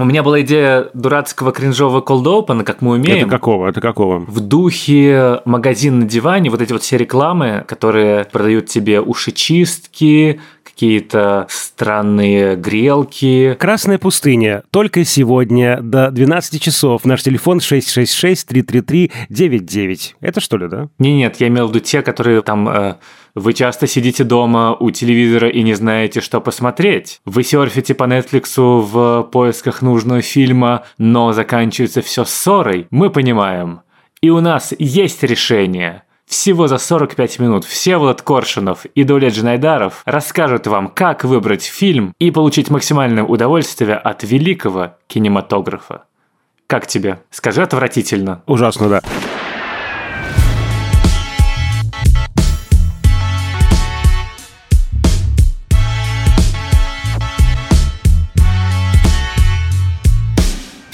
У меня была идея дурацкого кринжового open, как мы умеем. Это какого? Это какого? В духе магазин на диване, вот эти вот все рекламы, которые продают тебе ушечистки, какие-то странные грелки. Красная пустыня. Только сегодня до 12 часов. Наш телефон 666-333-99. Это что ли, да? Не, нет, я имел в виду те, которые там... Э, вы часто сидите дома у телевизора и не знаете, что посмотреть. Вы серфите по Netflix в поисках нужного фильма, но заканчивается все ссорой. Мы понимаем. И у нас есть решение – всего за 45 минут Всеволод Коршунов и Дуля Джинайдаров расскажут вам, как выбрать фильм и получить максимальное удовольствие от великого кинематографа. Как тебе? Скажи отвратительно. Ужасно, да.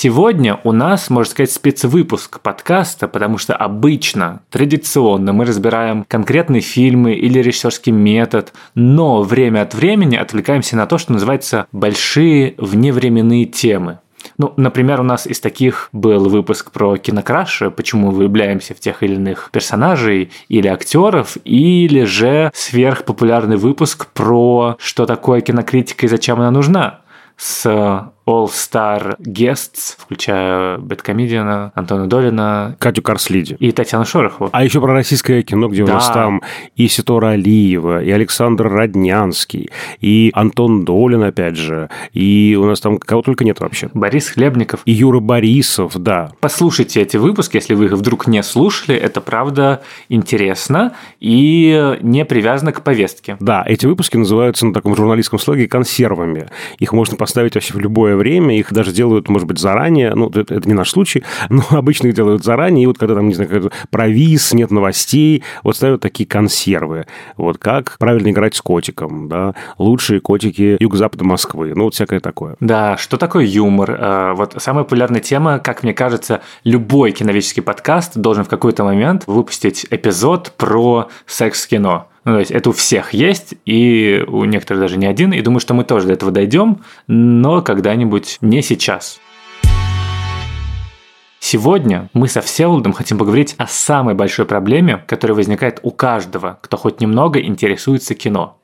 Сегодня у нас, можно сказать, спецвыпуск подкаста, потому что обычно, традиционно мы разбираем конкретные фильмы или режиссерский метод, но время от времени отвлекаемся на то, что называется большие вневременные темы. Ну, например, у нас из таких был выпуск про кинокраши, почему мы влюбляемся в тех или иных персонажей или актеров, или же сверхпопулярный выпуск про что такое кинокритика и зачем она нужна с All-Star Guests, включая Бэткомедиана, Антона Долина, Катю Карслиди и Татьяну Шорохову. А еще про российское кино, где да. у нас там и Ситора Алиева, и Александр Роднянский, и Антон Долин, опять же, и у нас там кого только нет вообще. Борис Хлебников. И Юра Борисов, да. Послушайте эти выпуски, если вы их вдруг не слушали, это правда интересно и не привязано к повестке. Да, эти выпуски называются на таком журналистском слоге консервами. Их можно поставить вообще в любое время, их даже делают, может быть, заранее, ну, это, это не наш случай, но обычно их делают заранее, и вот когда там, не знаю, провис, нет новостей, вот ставят такие консервы, вот как правильно играть с котиком, да, лучшие котики юго-запада Москвы, ну, вот всякое такое. Да, что такое юмор? Э, вот самая популярная тема, как мне кажется, любой киновический подкаст должен в какой-то момент выпустить эпизод про секс-кино. Ну, то есть это у всех есть, и у некоторых даже не один. И думаю, что мы тоже до этого дойдем, но когда-нибудь не сейчас. Сегодня мы со Всеволодом хотим поговорить о самой большой проблеме, которая возникает у каждого, кто хоть немного интересуется кино.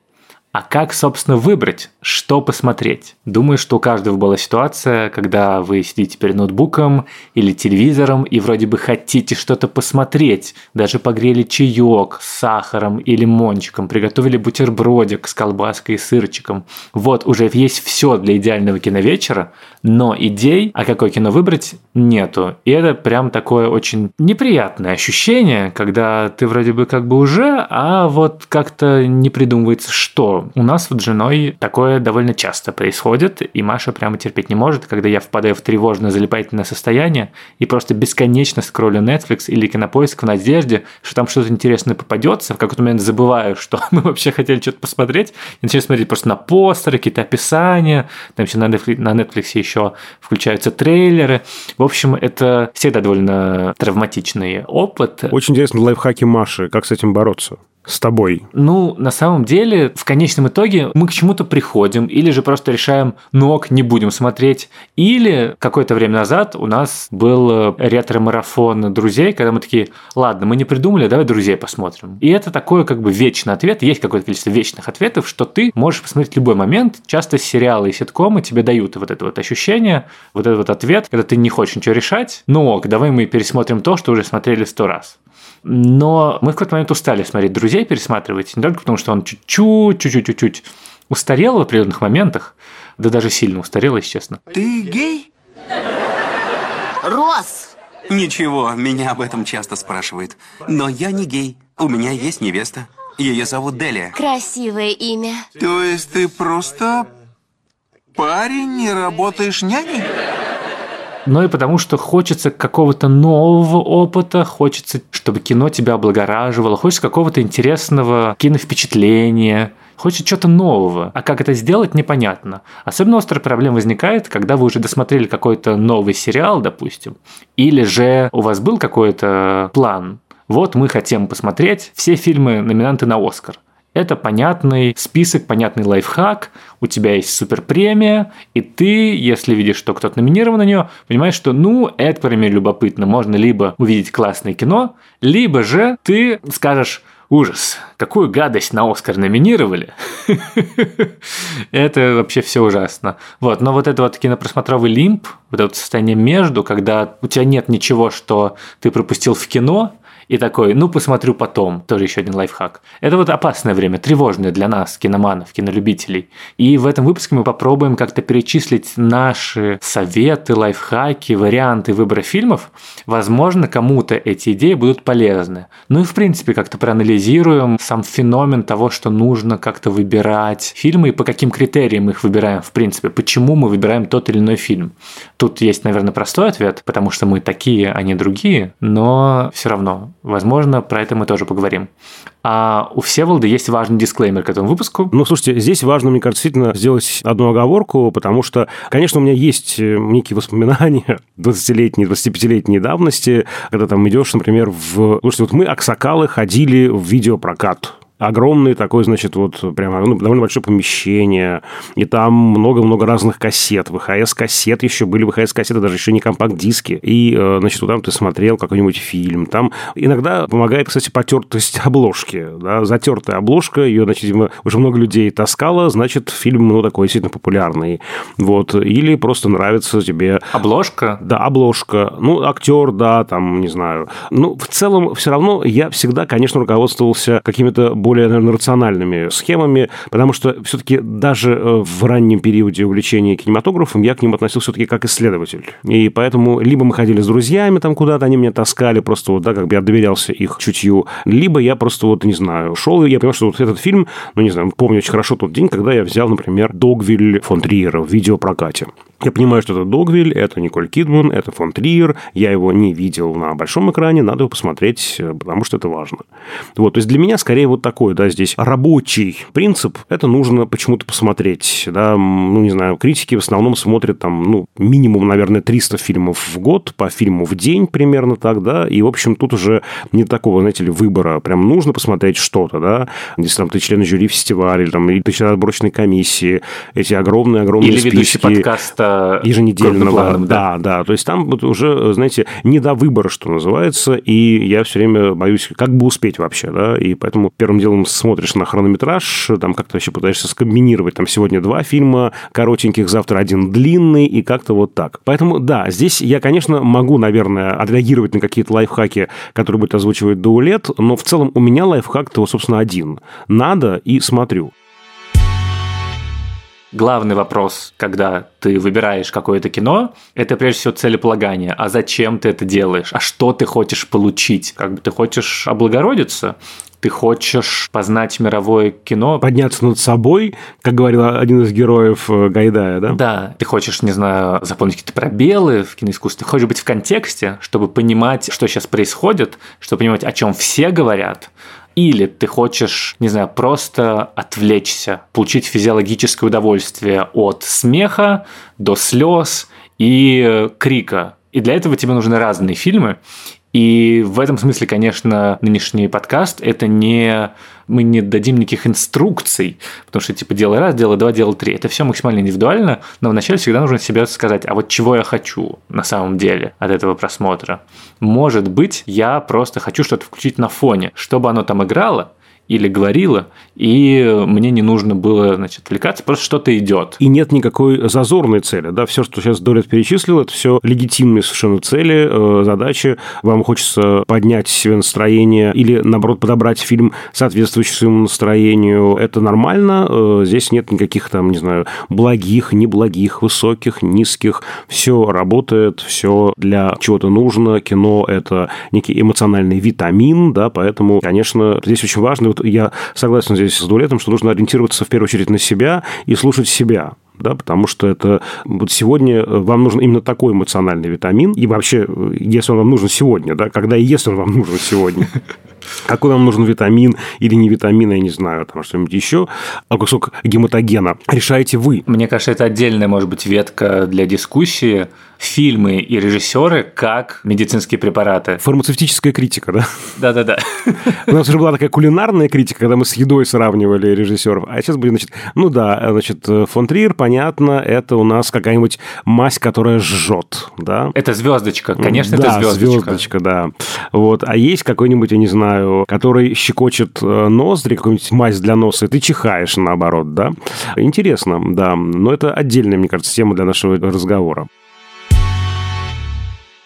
А как, собственно, выбрать, что посмотреть? Думаю, что у каждого была ситуация, когда вы сидите перед ноутбуком или телевизором и вроде бы хотите что-то посмотреть. Даже погрели чаек с сахаром и лимончиком, приготовили бутербродик с колбаской и сырчиком. Вот, уже есть все для идеального киновечера, но идей, а какое кино выбрать, нету. И это прям такое очень неприятное ощущение, когда ты вроде бы как бы уже, а вот как-то не придумывается, что у нас вот с женой такое довольно часто происходит, и Маша прямо терпеть не может, когда я впадаю в тревожное залипательное состояние и просто бесконечно скроллю Netflix или Кинопоиск в надежде, что там что-то интересное попадется, в какой-то момент забываю, что мы вообще хотели что-то посмотреть, и начинаю смотреть просто на постеры, какие-то описания, там еще на Netflix, на Netflix еще включаются трейлеры. В общем, это всегда довольно травматичный опыт. Очень интересно лайфхаки Маши, как с этим бороться с тобой? Ну, на самом деле, в конечном итоге мы к чему-то приходим, или же просто решаем, ну ок, не будем смотреть. Или какое-то время назад у нас был э, ретро-марафон друзей, когда мы такие, ладно, мы не придумали, давай друзей посмотрим. И это такой как бы вечный ответ, есть какое-то количество вечных ответов, что ты можешь посмотреть любой момент. Часто сериалы и ситкомы тебе дают вот это вот ощущение, вот этот вот ответ, когда ты не хочешь ничего решать, ну ок, давай мы пересмотрим то, что уже смотрели сто раз. Но мы в какой-то момент устали смотреть «Друзей», пересматривать, не только потому, что он чуть-чуть, чуть-чуть, чуть-чуть устарел в определенных моментах, да даже сильно устарел, если честно. Ты гей? Рос! Ничего, меня об этом часто спрашивают. Но я не гей. У меня есть невеста. Ее зовут Делия. Красивое имя. То есть ты просто парень, не работаешь няней? Но и потому, что хочется какого-то нового опыта, хочется, чтобы кино тебя облагораживало, хочется какого-то интересного киновпечатления, хочется чего-то нового. А как это сделать, непонятно. Особенно острая проблема возникает, когда вы уже досмотрели какой-то новый сериал, допустим, или же у вас был какой-то план. Вот мы хотим посмотреть все фильмы номинанты на Оскар. Это понятный список, понятный лайфхак, у тебя есть супер премия, и ты, если видишь, что кто-то номинирован на нее, понимаешь, что ну, это, по крайней любопытно. Можно либо увидеть классное кино, либо же ты скажешь, ужас, какую гадость на Оскар номинировали. это вообще все ужасно. Вот, но вот это вот кинопросмотровый лимп, вот это состояние между, когда у тебя нет ничего, что ты пропустил в кино, и такой, ну, посмотрю потом. Тоже еще один лайфхак. Это вот опасное время, тревожное для нас, киноманов, кинолюбителей. И в этом выпуске мы попробуем как-то перечислить наши советы, лайфхаки, варианты выбора фильмов. Возможно, кому-то эти идеи будут полезны. Ну и, в принципе, как-то проанализируем сам феномен того, что нужно как-то выбирать фильмы и по каким критериям их выбираем, в принципе. Почему мы выбираем тот или иной фильм. Тут есть, наверное, простой ответ, потому что мы такие, а не другие, но все равно Возможно, про это мы тоже поговорим. А у Всеволода есть важный дисклеймер к этому выпуску. Ну, слушайте, здесь важно, мне кажется, действительно сделать одну оговорку, потому что, конечно, у меня есть э, некие воспоминания 20-летней, 25-летней давности, когда там идешь, например, в... Слушайте, вот мы, аксакалы, ходили в видеопрокат огромный такой, значит, вот прямо ну, довольно большое помещение, и там много-много разных кассет, ВХС-кассет еще были, ВХС-кассеты, даже еще не компакт-диски, и, э, значит, вот там ты смотрел какой-нибудь фильм, там иногда помогает, кстати, потертость обложки, да, затертая обложка, ее, значит, уже много людей таскало, значит, фильм, ну, такой действительно популярный, вот, или просто нравится тебе... Обложка? Да, обложка, ну, актер, да, там, не знаю, ну, в целом, все равно я всегда, конечно, руководствовался какими-то более, наверное, рациональными схемами, потому что все-таки даже э, в раннем периоде увлечения кинематографом я к ним относился все-таки как исследователь. И поэтому либо мы ходили с друзьями там куда-то, они меня таскали, просто вот, да, как бы я доверялся их чутью, либо я просто вот, не знаю, шел, и я понял, что вот этот фильм, ну, не знаю, помню очень хорошо тот день, когда я взял, например, «Догвиль» фон Триера в видеопрокате. Я понимаю, что это Догвиль, это Николь Кидман, это фон Триер. Я его не видел на большом экране, надо его посмотреть, э, потому что это важно. Вот, то есть для меня скорее вот такой, да, здесь рабочий принцип. Это нужно почему-то посмотреть, да. Ну, не знаю, критики в основном смотрят там, ну, минимум, наверное, 300 фильмов в год, по фильму в день примерно так, да. И, в общем, тут уже не такого, знаете ли, выбора. Прям нужно посмотреть что-то, да. Если там ты член жюри фестиваля, или там, или ты член отборочной комиссии, эти огромные-огромные или списки. ведущий подкаста еженедельного. Да, да, да. То есть там вот уже, знаете, не до выбора, что называется, и я все время боюсь, как бы успеть вообще, да, и поэтому первым делом смотришь на хронометраж, там как-то вообще пытаешься скомбинировать, там сегодня два фильма коротеньких, завтра один длинный, и как-то вот так. Поэтому, да, здесь я, конечно, могу, наверное, отреагировать на какие-то лайфхаки, которые будет озвучивать Даулет, но в целом у меня лайфхак-то, собственно, один. Надо и смотрю главный вопрос, когда ты выбираешь какое-то кино, это прежде всего целеполагание. А зачем ты это делаешь? А что ты хочешь получить? Как бы ты хочешь облагородиться? ты хочешь познать мировое кино. Подняться над собой, как говорил один из героев э, Гайдая, да? Да. Ты хочешь, не знаю, заполнить какие-то пробелы в киноискусстве. Ты хочешь быть в контексте, чтобы понимать, что сейчас происходит, чтобы понимать, о чем все говорят, или ты хочешь, не знаю, просто отвлечься, получить физиологическое удовольствие от смеха до слез и э, крика. И для этого тебе нужны разные фильмы. И в этом смысле, конечно, нынешний подкаст – это не мы не дадим никаких инструкций, потому что типа делай раз, делай два, делай три. Это все максимально индивидуально, но вначале всегда нужно себе сказать, а вот чего я хочу на самом деле от этого просмотра. Может быть, я просто хочу что-то включить на фоне, чтобы оно там играло, или говорила, и мне не нужно было значит, отвлекаться, просто что-то идет. И нет никакой зазорной цели. Да? Все, что сейчас Долет перечислил, это все легитимные совершенно цели, э, задачи. Вам хочется поднять себе настроение или, наоборот, подобрать фильм, соответствующий своему настроению. Это нормально. Э, здесь нет никаких там, не знаю, благих, неблагих, высоких, низких. Все работает, все для чего-то нужно. Кино – это некий эмоциональный витамин, да, поэтому, конечно, здесь очень важно вот я согласен здесь с Дулетом, что нужно ориентироваться в первую очередь на себя и слушать себя. да, потому что это вот сегодня э, вам нужен именно такой эмоциональный витамин, и вообще, э, если он вам нужен сегодня, да, когда и если он вам нужен сегодня, какой вам нужен витамин или не витамин, я не знаю, там что-нибудь еще, а кусок гематогена решаете вы. Мне кажется, это отдельная, может быть, ветка для дискуссии, фильмы и режиссеры как медицинские препараты. Фармацевтическая критика, да? Да-да-да. У нас уже была такая кулинарная критика, когда мы с едой сравнивали режиссеров. А сейчас будет, значит, ну да, значит, фон Триер, понятно, это у нас какая-нибудь мазь, которая жжет, да? Это звездочка, конечно, да, это звездочка. звездочка, да. Вот. А есть какой-нибудь, я не знаю, который щекочет э, ноздри, какую-нибудь мазь для носа, и ты чихаешь наоборот, да? Интересно, да. Но это отдельная, мне кажется, тема для нашего разговора.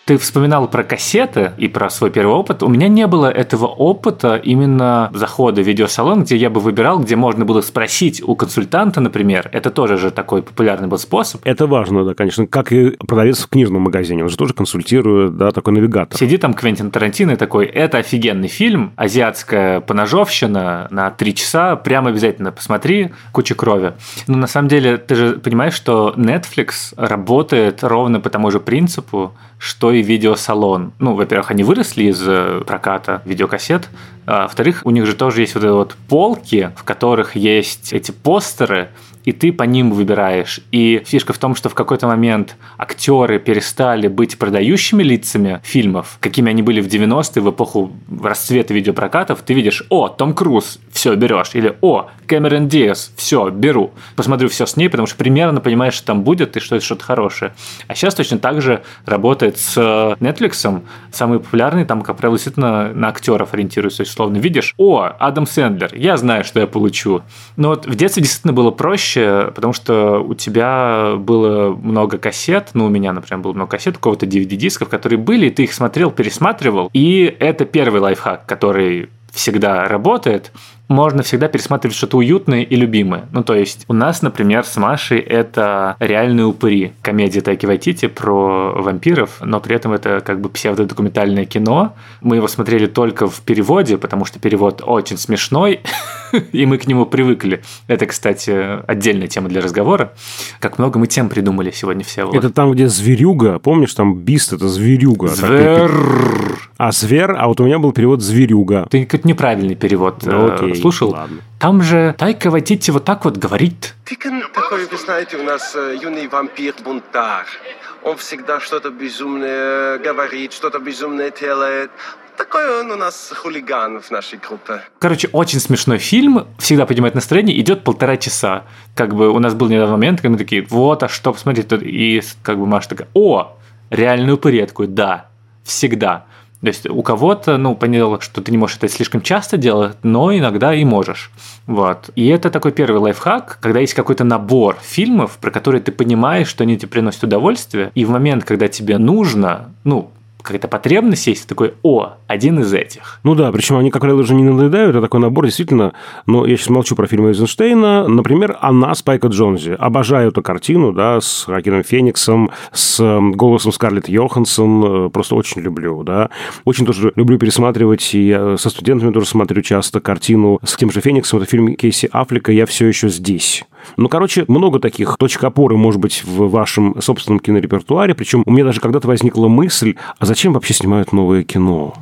Ты вспоминал про кассеты и про свой первый опыт. У меня не было этого опыта именно захода в видеосалон, где я бы выбирал, где можно было спросить у консультанта, например. Это тоже же такой популярный был способ. Это важно, да, конечно. Как и продавец в книжном магазине. Он же тоже консультирует, да, такой навигатор. Сиди там Квентин Тарантино и такой, это офигенный фильм, азиатская поножовщина на три часа, прямо обязательно посмотри, куча крови. Но на самом деле, ты же понимаешь, что Netflix работает ровно по тому же принципу, что и видеосалон. Ну, во-первых, они выросли из э, проката видеокассет, а во-вторых, у них же тоже есть вот эти вот полки, в которых есть эти постеры, и ты по ним выбираешь. И фишка в том, что в какой-то момент актеры перестали быть продающими лицами фильмов, какими они были в 90-е, в эпоху расцвета видеопрокатов. Ты видишь, о, Том Круз, все, берешь. Или, о, Кэмерон Диас, все, беру. Посмотрю все с ней, потому что примерно понимаешь, что там будет и что это что-то хорошее. А сейчас точно так же работает с Netflix. Самый популярный там, как правило, действительно на актеров ориентируется. То есть, условно, видишь, о, Адам Сэндлер, я знаю, что я получу. Но вот в детстве действительно было проще, проще, потому что у тебя было много кассет, ну, у меня, например, было много кассет, кого-то DVD-дисков, которые были, ты их смотрел, пересматривал, и это первый лайфхак, который всегда работает, можно всегда пересматривать что-то уютное и любимое. Ну, то есть, у нас, например, с Машей это «Реальные упыри», комедия Тайки Вайтити про вампиров, но при этом это как бы псевдодокументальное кино. Мы его смотрели только в переводе, потому что перевод очень смешной, и мы к нему привыкли. Это, кстати, отдельная тема для разговора. Как много мы тем придумали сегодня все. Это там, где зверюга, помнишь, там бист это зверюга. Звер... А звер, а вот у меня был перевод зверюга. Ты какой-то неправильный перевод. Ну, окей слушал. Ладно. Там же Тайка Вайтити вот так вот говорит. Такой, вы знаете, у нас э, юный вампир-бунтарь. Он всегда что-то безумное говорит, что-то безумное делает. Такой он у нас хулиган в нашей группе. Короче, очень смешной фильм, всегда поднимает настроение, идет полтора часа. Как бы у нас был недавно момент, когда мы такие, вот, а что посмотреть? И как бы Маша такая, о. Я такой, да, всегда. То есть у кого-то, ну, понятно, что ты не можешь это слишком часто делать, но иногда и можешь. Вот. И это такой первый лайфхак, когда есть какой-то набор фильмов, про которые ты понимаешь, что они тебе приносят удовольствие, и в момент, когда тебе нужно, ну, какая-то потребность есть, такой, о, один из этих. Ну да, причем они, как правило, уже не надоедают, это такой набор, действительно, но я сейчас молчу про фильм Эйзенштейна, например, «Она» Спайка Джонзи. Обожаю эту картину, да, с Хакином Фениксом, с эм, голосом Скарлетт Йоханссон, э, просто очень люблю, да. Очень тоже люблю пересматривать, и со студентами тоже смотрю часто картину с тем же Фениксом, это фильм Кейси Аффлека «Я все еще здесь». Ну, короче, много таких точек опоры, может быть, в вашем собственном кинорепертуаре. Причем у меня даже когда-то возникла мысль, а зачем вообще снимают новое кино?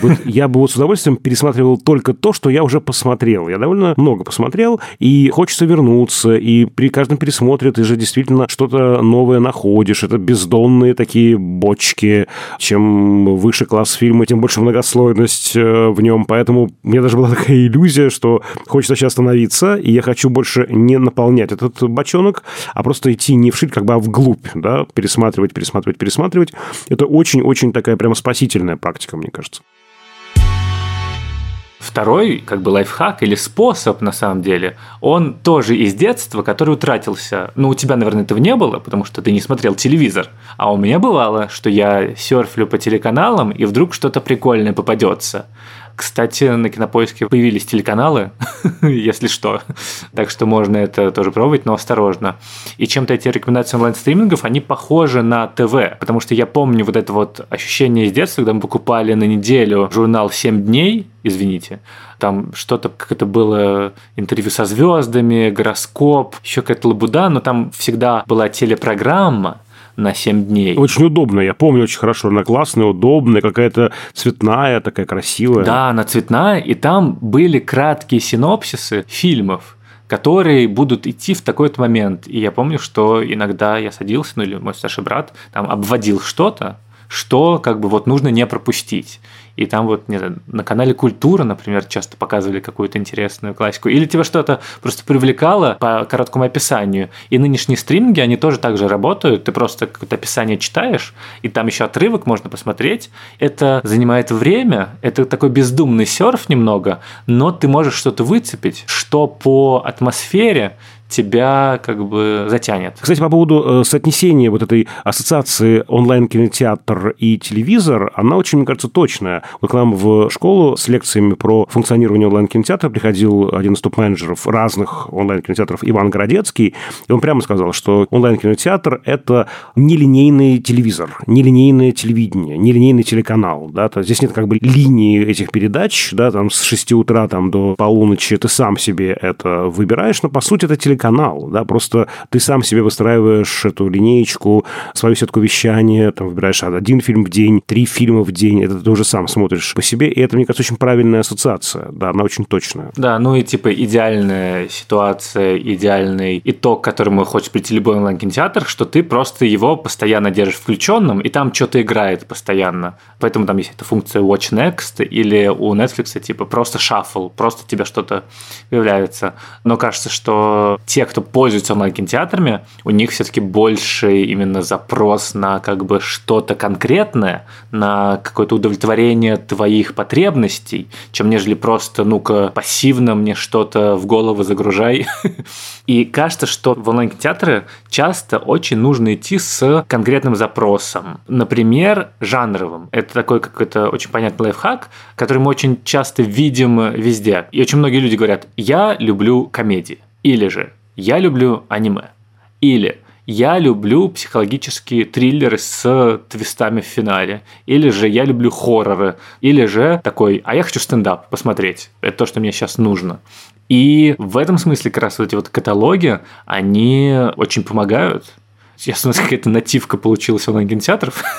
Вот я бы вот с удовольствием пересматривал только то, что я уже посмотрел. Я довольно много посмотрел, и хочется вернуться, и при каждом пересмотре ты же действительно что-то новое находишь. Это бездонные такие бочки. Чем выше класс фильма, тем больше многослойность э, в нем. Поэтому у меня даже была такая иллюзия, что хочется сейчас остановиться, и я хочу больше не наполнять этот бочонок, а просто идти не вшить, как бы, а вглубь, да, пересматривать, пересматривать, пересматривать. Это очень-очень очень такая прямо спасительная практика, мне кажется. Второй, как бы лайфхак или способ, на самом деле, он тоже из детства, который утратился. Ну, у тебя, наверное, этого не было, потому что ты не смотрел телевизор. А у меня бывало, что я серфлю по телеканалам, и вдруг что-то прикольное попадется. Кстати, на Кинопоиске появились телеканалы, если что. Так что можно это тоже пробовать, но осторожно. И чем-то эти рекомендации онлайн-стримингов, они похожи на ТВ, потому что я помню вот это вот ощущение из детства, когда мы покупали на неделю журнал «7 дней», извините, там что-то, как это было, интервью со звездами, гороскоп, еще какая-то лабуда, но там всегда была телепрограмма, на 7 дней. Очень удобно, я помню очень хорошо. Она классная, удобная, какая-то цветная, такая красивая. Да, она цветная, и там были краткие синопсисы фильмов которые будут идти в такой-то момент. И я помню, что иногда я садился, ну или мой старший брат там обводил что-то, что как бы вот нужно не пропустить и там вот, не знаю, на канале Культура, например, часто показывали какую-то интересную классику, или тебя что-то просто привлекало по короткому описанию. И нынешние стриминги, они тоже так же работают, ты просто какое-то описание читаешь, и там еще отрывок можно посмотреть. Это занимает время, это такой бездумный серф немного, но ты можешь что-то выцепить, что по атмосфере тебя как бы затянет. Кстати, по поводу э, соотнесения вот этой ассоциации онлайн-кинотеатр и телевизор, она очень, мне кажется, точная. Вот к нам в школу с лекциями про функционирование онлайн-кинотеатра приходил один из топ-менеджеров разных онлайн-кинотеатров Иван Городецкий, и он прямо сказал, что онлайн-кинотеатр – это нелинейный телевизор, нелинейное телевидение, нелинейный телеканал. Да? То здесь нет как бы линии этих передач, да, там с 6 утра там, до полуночи ты сам себе это выбираешь, но по сути это телеканал канал, да, просто ты сам себе выстраиваешь эту линеечку, свою сетку вещания, там выбираешь один фильм в день, три фильма в день, это ты уже сам смотришь по себе, и это, мне кажется, очень правильная ассоциация, да, она очень точная. Да, ну и типа идеальная ситуация, идеальный итог, к которому хочет прийти любой онлайн-кинотеатр, что ты просто его постоянно держишь включенным, и там что-то играет постоянно. Поэтому там есть эта функция Watch Next, или у Netflix типа просто шаффл, просто тебе что-то появляется. Но кажется, что те, кто пользуется онлайн-кинотеатрами, у них все-таки больше именно запрос на как бы что-то конкретное, на какое-то удовлетворение твоих потребностей, чем нежели просто, ну-ка, пассивно мне что-то в голову загружай. И кажется, что в онлайн-кинотеатры часто очень нужно идти с конкретным запросом. Например, жанровым. Это такой какой-то очень понятный лайфхак, который мы очень часто видим везде. И очень многие люди говорят, я люблю комедии. Или же я люблю аниме. Или я люблю психологические триллеры с твистами в финале. Или же я люблю хорроры. Или же такой, а я хочу стендап посмотреть. Это то, что мне сейчас нужно. И в этом смысле как раз вот эти вот каталоги, они очень помогают. Сейчас у нас какая-то нативка получилась онлайн-кинотеатров.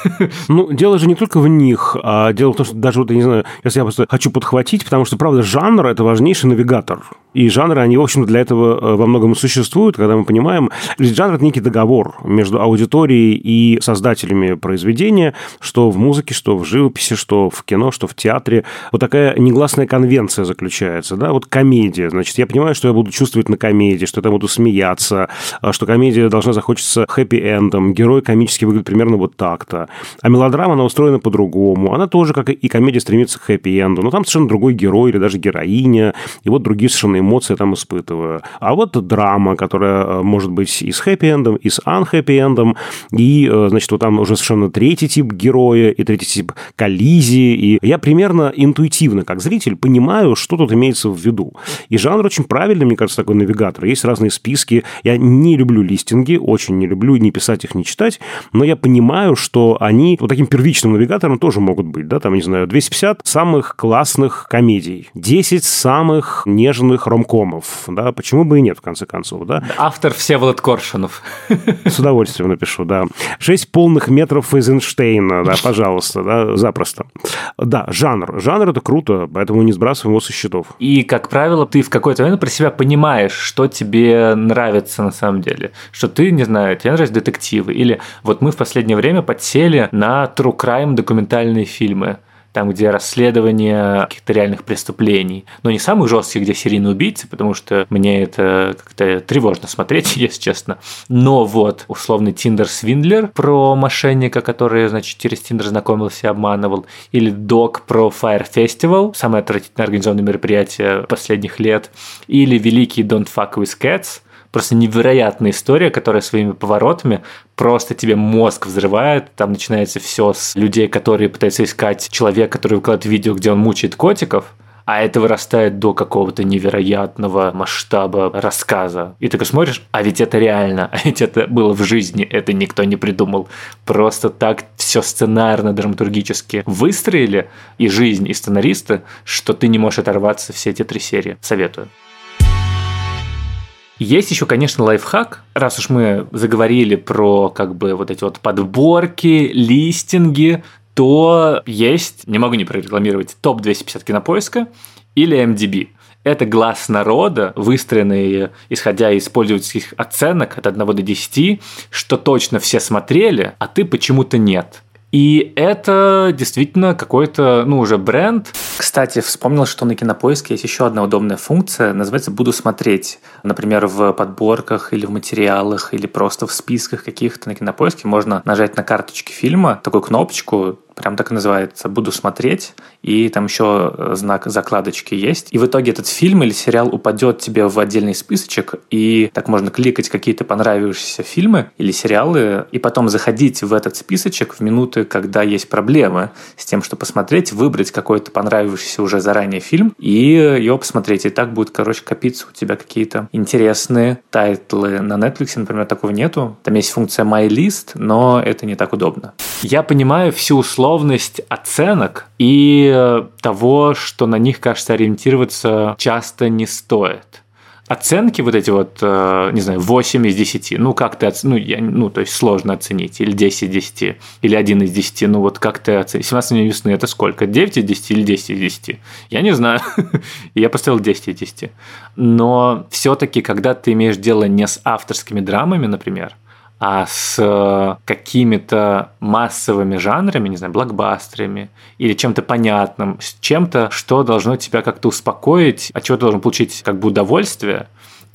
Ну, дело же не только в них, а дело в том, что даже вот, я не знаю, если я просто хочу подхватить, потому что, правда, жанр – это важнейший навигатор. И жанры, они, в общем для этого э, во многом и существуют, когда мы понимаем, ведь жанр – это некий договор между аудиторией и создателями произведения, что в музыке, что в живописи, что в кино, что в театре. Вот такая негласная конвенция заключается, да, вот комедия. Значит, я понимаю, что я буду чувствовать на комедии, что я буду смеяться, а что комедия должна захочется хэппи-эндом, герой комически выглядит примерно вот так-то. А мелодрама, она устроена по-другому. Она тоже, как и комедия, стремится к хэппи-энду, но там совершенно другой герой или даже героиня, и вот другие совершенно эмоции там испытываю. А вот драма, которая э, может быть и с хэппи-эндом, и с анхэппи-эндом, и, э, значит, вот там уже совершенно третий тип героя, и третий тип коллизии, и я примерно интуитивно, как зритель, понимаю, что тут имеется в виду. И жанр очень правильный, мне кажется, такой навигатор. Есть разные списки. Я не люблю листинги, очень не люблю не писать их, не читать, но я понимаю, что они вот таким первичным навигатором тоже могут быть, да, там, не знаю, 250 самых классных комедий, 10 самых нежных ромкомов, да, почему бы и нет, в конце концов, да. Автор Всеволод Коршунов. С удовольствием напишу, да. Шесть полных метров Эйзенштейна, да, пожалуйста, да, запросто. Да, жанр. Жанр – это круто, поэтому не сбрасываем его со счетов. И, как правило, ты в какой-то момент про себя понимаешь, что тебе нравится на самом деле. Что ты, не знаю, тебе нравятся детективы. Или вот мы в последнее время подсели на true crime документальные фильмы там, где расследование каких-то реальных преступлений. Но не самых жестких, где серийные убийцы, потому что мне это как-то тревожно смотреть, если честно. Но вот условный Тиндер Свиндлер про мошенника, который, значит, через Тиндер знакомился и обманывал, или Док про Fire Festival, самое отвратительное организованное мероприятие последних лет, или Великий Don't Fuck With Cats – Просто невероятная история, которая своими поворотами просто тебе мозг взрывает. Там начинается все с людей, которые пытаются искать человека, который выкладывает видео, где он мучает котиков, а это вырастает до какого-то невероятного масштаба рассказа. И ты такой смотришь, а ведь это реально, а ведь это было в жизни, это никто не придумал. Просто так все сценарно, драматургически выстроили и жизнь, и сценаристы, что ты не можешь оторваться все эти три серии. Советую. Есть еще, конечно, лайфхак, раз уж мы заговорили про как бы вот эти вот подборки, листинги, то есть, не могу не прорекламировать, топ-250 кинопоиска или MDB. Это глаз народа, выстроенный исходя из пользовательских оценок от 1 до 10, что точно все смотрели, а ты почему-то нет. И это действительно какой-то, ну, уже бренд. Кстати, вспомнил, что на Кинопоиске есть еще одна удобная функция, называется «Буду смотреть». Например, в подборках или в материалах, или просто в списках каких-то на Кинопоиске можно нажать на карточки фильма, такую кнопочку, прям так и называется «Буду смотреть», и там еще э, знак закладочки есть. И в итоге этот фильм или сериал упадет тебе в отдельный списочек, и так можно кликать какие-то понравившиеся фильмы или сериалы, и потом заходить в этот списочек в минуты, когда есть проблемы с тем, что посмотреть, выбрать какой-то понравившийся уже заранее фильм и его посмотреть. И так будет, короче, копиться у тебя какие-то интересные тайтлы. На Netflix, например, такого нету. Там есть функция My List, но это не так удобно. Я понимаю всю условность оценок и э, того, что на них, кажется, ориентироваться часто не стоит оценки вот эти вот, э, не знаю, 8 из 10, ну как ты, ну, я, ну то есть сложно оценить, или 10 из 10, или 1 из 10, ну вот как ты оценишь, 17 дней весны это сколько, 9 из 10 или 10 из 10? Я не знаю, я поставил 10 из 10. Но все-таки, когда ты имеешь дело не с авторскими драмами, например, а с э, какими-то массовыми жанрами, не знаю, блокбастерами или чем-то понятным, с чем-то, что должно тебя как-то успокоить, от чего ты должен получить как бы удовольствие,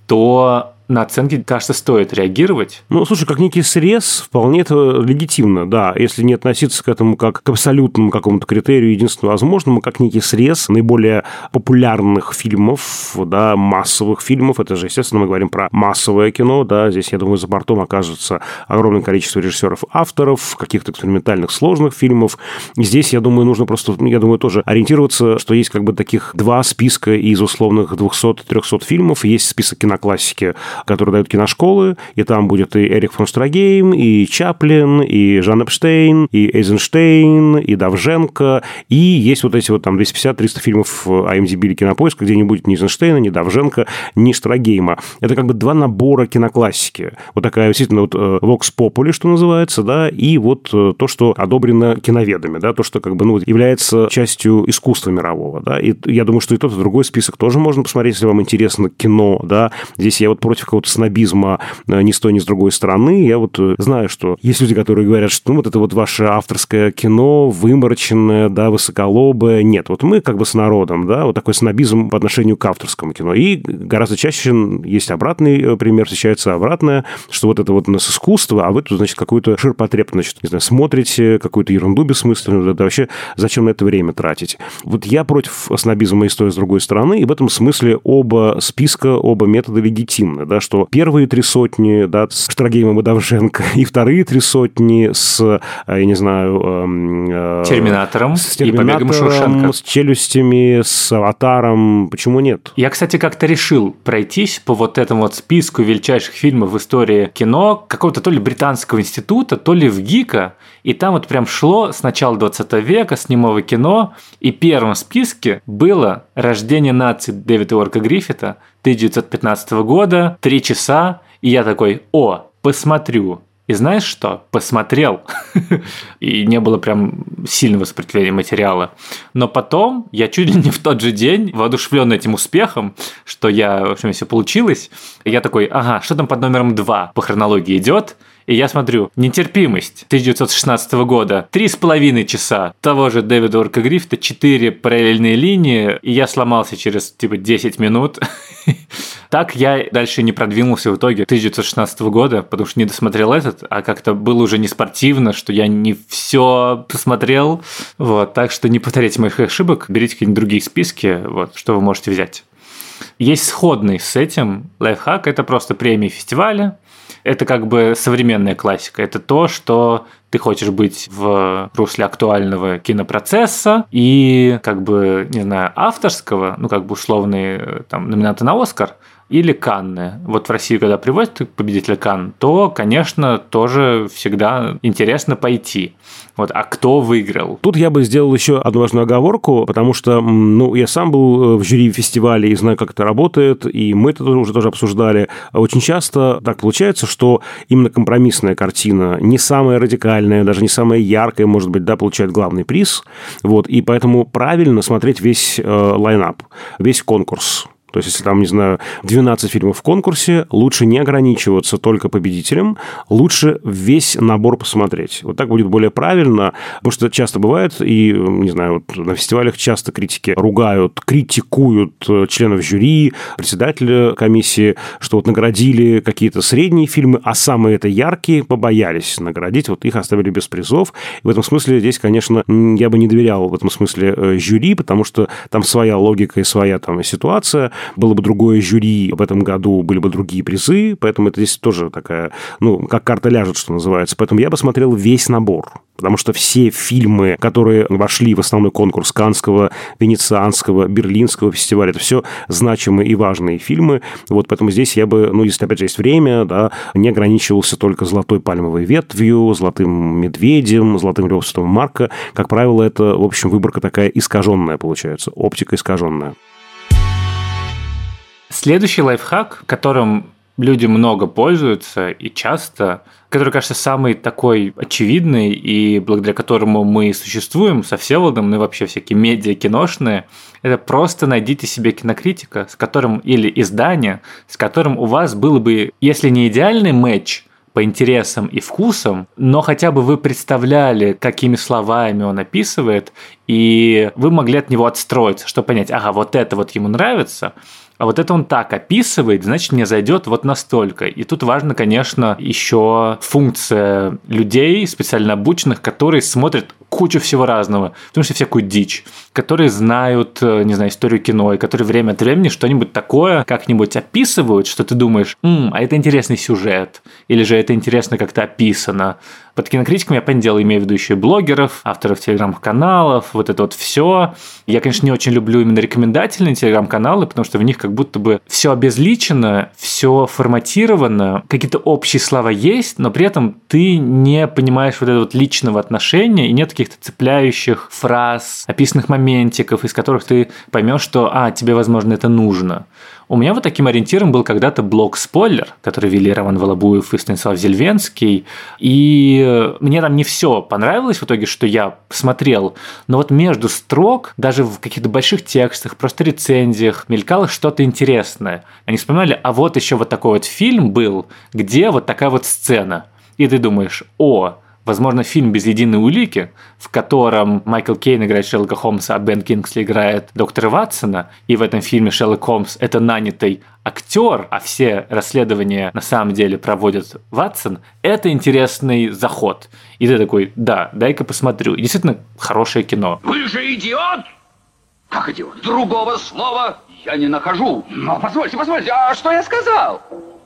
то на оценки, кажется, стоит реагировать. Ну, слушай, как некий срез, вполне это легитимно, да. Если не относиться к этому как к абсолютному какому-то критерию, единственно возможному, как некий срез наиболее популярных фильмов, да, массовых фильмов. Это же, естественно, мы говорим про массовое кино, да. Здесь, я думаю, за бортом окажется огромное количество режиссеров-авторов, каких-то экспериментальных сложных фильмов. И здесь, я думаю, нужно просто, я думаю, тоже ориентироваться, что есть как бы таких два списка из условных 200-300 фильмов. Есть список киноклассики, который дают киношколы, и там будет и Эрик фон Страгейм, и Чаплин, и Жан Эпштейн, и Эйзенштейн, и Давженко, и есть вот эти вот там 250-300 фильмов IMDb или Кинопоиска, где не будет ни Эйзенштейна, ни Давженко, ни Страгейма. Это как бы два набора киноклассики. Вот такая действительно вот э, Vox Populi, что называется, да, и вот э, то, что одобрено киноведами, да, то, что как бы, ну, является частью искусства мирового, да, и я думаю, что и тот, и другой список тоже можно посмотреть, если вам интересно кино, да. Здесь я вот против какого-то снобизма э, ни с той, ни с другой стороны. Я вот э, знаю, что есть люди, которые говорят, что ну, вот это вот ваше авторское кино, вымороченное, да, высоколобое. Нет, вот мы как бы с народом, да, вот такой снобизм по отношению к авторскому кино. И гораздо чаще есть обратный э, пример, встречается обратное, что вот это вот у нас искусство, а вы тут, значит, какую-то ширпотреб, значит, не знаю, смотрите, какую-то ерунду бессмысленную, это вообще зачем на это время тратить? Вот я против снобизма и с той, и с другой стороны, и в этом смысле оба списка, оба метода легитимны, да, что первые три сотни, да, с Штрагеймом и Давженко, и вторые три сотни с, э, я не знаю... Эм, э, Терминатором, с Терминатором, и Шуршенко. с челюстями, с Аватаром. Почему нет? Я, кстати, как-то решил пройтись по вот этому вот списку величайших фильмов в истории кино какого-то то ли британского института, то ли в ГИКа, и там вот прям шло с начала 20 века, с немого кино, и первым в списке было «Рождение нации» Дэвида Уорка Гриффита 1915 года, три часа, и я такой, о, посмотрю. И знаешь что? Посмотрел. и не было прям сильного сопротивления материала. Но потом я чуть ли не в тот же день, воодушевленный этим успехом, что я, в общем, все получилось, я такой, ага, что там под номером два по хронологии идет? И я смотрю, нетерпимость 1916 года, три с половиной часа того же Дэвида Орка Грифта, четыре параллельные линии, и я сломался через типа 10 минут. Так я дальше не продвинулся в итоге 1916 года, потому что не досмотрел этот, а как-то было уже не спортивно, что я не все посмотрел. Вот, так что не повторяйте моих ошибок, берите какие-нибудь другие списки, вот, что вы можете взять. Есть сходный с этим лайфхак, это просто премии фестиваля, это как бы современная классика. Это то, что ты хочешь быть в русле актуального кинопроцесса и как бы, не знаю, авторского, ну как бы условные там номинанты на Оскар – или Канны. Вот в Россию, когда привозят победителя Кан, то, конечно, тоже всегда интересно пойти. Вот, а кто выиграл? Тут я бы сделал еще одну важную оговорку, потому что, ну, я сам был э, в жюри фестиваля и знаю, как это работает, и мы это уже тоже обсуждали. Очень часто так получается, что именно компромиссная картина, не самая радикальная, даже не самая яркая, может быть, да, получает главный приз. Вот, и поэтому правильно смотреть весь э, лайнап, весь конкурс. То есть, если там, не знаю, 12 фильмов в конкурсе, лучше не ограничиваться только победителем, лучше весь набор посмотреть. Вот так будет более правильно, потому что часто бывает, и, не знаю, вот на фестивалях часто критики ругают, критикуют э, членов жюри, председателя комиссии, что вот наградили какие-то средние фильмы, а самые это яркие побоялись наградить, вот их оставили без призов. И в этом смысле здесь, конечно, я бы не доверял в этом смысле э, жюри, потому что там своя логика и своя там ситуация, было бы другое жюри в этом году, были бы другие призы, поэтому это здесь тоже такая, ну, как карта ляжет, что называется. Поэтому я бы смотрел весь набор, потому что все фильмы, которые вошли в основной конкурс Канского, Венецианского, Берлинского фестиваля, это все значимые и важные фильмы. Вот поэтому здесь я бы, ну, если опять же есть время, да, не ограничивался только «Золотой пальмовой ветвью», «Золотым медведем», «Золотым львством Марка». Как правило, это, в общем, выборка такая искаженная получается, оптика искаженная. Следующий лайфхак, которым люди много пользуются и часто, который, кажется, самый такой очевидный и благодаря которому мы существуем со Всеволодом, ну и вообще всякие медиа киношные, это просто найдите себе кинокритика, с которым или издание, с которым у вас было бы, если не идеальный матч, по интересам и вкусам, но хотя бы вы представляли, какими словами он описывает, и вы могли от него отстроиться, чтобы понять, ага, вот это вот ему нравится, а вот это он так описывает, значит, мне зайдет вот настолько. И тут важно, конечно, еще функция людей, специально обученных, которые смотрят кучу всего разного, потому что всякую дичь, которые знают, э, не знаю, историю кино, и которые время от времени что-нибудь такое как-нибудь описывают, что ты думаешь, М, а это интересный сюжет, или же это интересно как-то описано. Под кинокритиком я, понятное дело, имею в виду еще и блогеров, авторов телеграм-каналов, вот это вот все. Я, конечно, не очень люблю именно рекомендательные телеграм-каналы, потому что в них как будто бы все обезличено, все форматировано, какие-то общие слова есть, но при этом ты не понимаешь вот этого вот личного отношения и нет каких-то цепляющих фраз, описанных моментиков, из которых ты поймешь, что, а, тебе, возможно, это нужно. У меня вот таким ориентиром был когда-то блог «Спойлер», который вели Роман Волобуев и Станислав Зельвенский. И мне там не все понравилось в итоге, что я посмотрел. Но вот между строк, даже в каких-то больших текстах, просто рецензиях, мелькало что-то интересное. Они вспоминали, а вот еще вот такой вот фильм был, где вот такая вот сцена. И ты думаешь, о, Возможно, фильм «Без единой улики», в котором Майкл Кейн играет Шерлока Холмса, а Бен Кингсли играет доктора Ватсона, и в этом фильме Шерлок Холмс – это нанятый актер, а все расследования на самом деле проводит Ватсон, это интересный заход. И ты такой, да, дай-ка посмотрю. И действительно, хорошее кино. Вы же идиот! Как идиот? Другого слова я не нахожу. Но позвольте, позвольте, а что я сказал?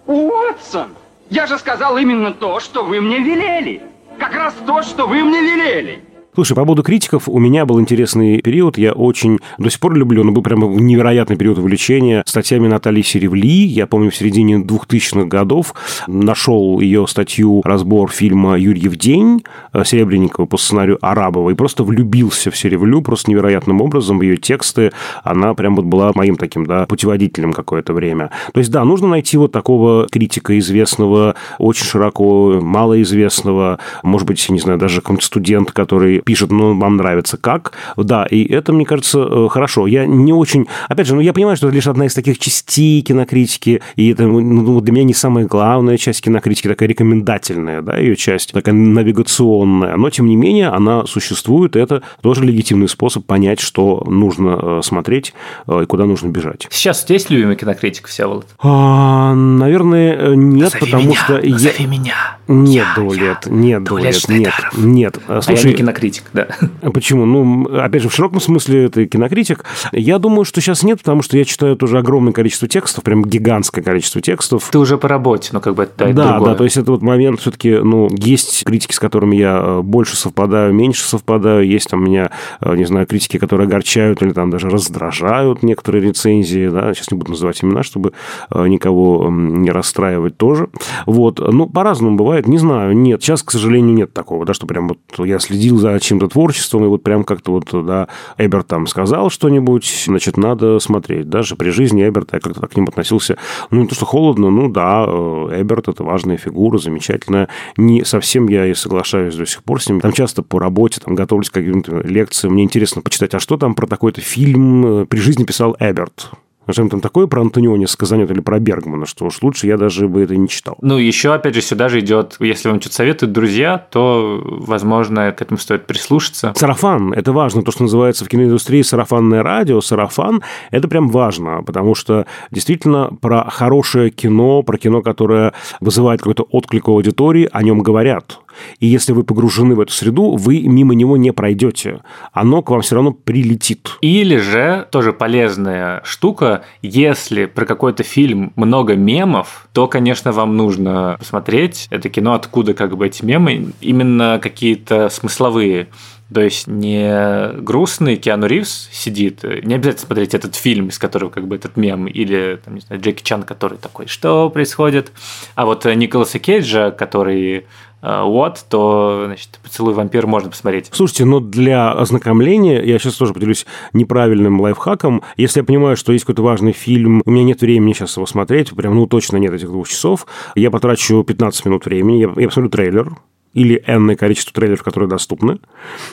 Уотсон, я же сказал именно то, что вы мне велели. Как раз то, что вы мне велели. Слушай, по поводу критиков, у меня был интересный период. Я очень до сих пор люблю, но был прямо невероятный период увлечения статьями Натальи Серевли. Я помню, в середине 2000-х годов нашел ее статью «Разбор фильма «Юрьев день» Серебренникова по сценарию Арабова и просто влюбился в Серевлю просто невероятным образом. В ее тексты она прям вот была моим таким, да, путеводителем какое-то время. То есть, да, нужно найти вот такого критика известного, очень широко, малоизвестного, может быть, не знаю, даже какой-нибудь студент, который пишет, ну, вам нравится как. Да, и это, мне кажется, э, хорошо. Я не очень... Опять же, ну, я понимаю, что это лишь одна из таких частей кинокритики, и это ну, ну для меня не самая главная часть кинокритики, такая рекомендательная, да, ее часть, такая навигационная. Но, тем не менее, она существует, и это тоже легитимный способ понять, что нужно э, смотреть э, и куда нужно бежать. Сейчас есть любимый кинокритик, Всеволод? А, наверное, нет, назови потому меня, что... Назови я... меня. Нет, Дуалет, нет, Дуалет, нет, нет. Слушай, а кинокритик кинокритик, да. А почему? Ну, опять же, в широком смысле это кинокритик. Я думаю, что сейчас нет, потому что я читаю тоже огромное количество текстов, прям гигантское количество текстов. Ты уже по работе, но как бы это, это да, другое. да, то есть это вот момент все-таки, ну, есть критики, с которыми я э, больше совпадаю, меньше совпадаю, есть там у меня, э, не знаю, критики, которые огорчают или там даже раздражают некоторые рецензии, да, сейчас не буду называть имена, чтобы э, никого не расстраивать тоже. Вот, ну, по-разному бывает, не знаю, нет, сейчас, к сожалению, нет такого, да, что прям вот я следил за чьим-то творчеством, и вот прям как-то вот, да, Эберт там сказал что-нибудь, значит, надо смотреть. Даже при жизни Эберта я как-то так к ним относился, ну, не то, что холодно, ну, да, э, Эберт – это важная фигура, замечательная. Не совсем я и соглашаюсь до сих пор с ним. Там часто по работе, там готовлюсь к каким-то лекциям, мне интересно почитать, а что там про такой-то фильм э, при жизни писал Эберт? Что там такое про Антониони сказанет или про Бергмана, что уж лучше я даже бы это не читал. Ну, еще, опять же, сюда же идет, если вам что-то советуют друзья, то, возможно, к этому стоит прислушаться. Сарафан – это важно, то, что называется в киноиндустрии сарафанное радио, сарафан – это прям важно, потому что действительно про хорошее кино, про кино, которое вызывает какой-то отклик у аудитории, о нем говорят. И если вы погружены в эту среду, вы мимо него не пройдете. Оно к вам все равно прилетит. Или же, тоже полезная штука, если про какой-то фильм много мемов, то, конечно, вам нужно посмотреть это кино, откуда как бы эти мемы, именно какие-то смысловые. То есть не грустный Киану Ривз сидит, не обязательно смотреть этот фильм, из которого как бы этот мем, или там, не знаю, Джеки Чан, который такой, что происходит, а вот Николаса Кейджа, который вот, то, значит, «Поцелуй вампир» можно посмотреть. Слушайте, но для ознакомления, я сейчас тоже поделюсь неправильным лайфхаком. Если я понимаю, что есть какой-то важный фильм, у меня нет времени сейчас его смотреть, прям, ну, точно нет этих двух часов, я потрачу 15 минут времени, я, я посмотрю трейлер, или энное количество трейлеров, которые доступны.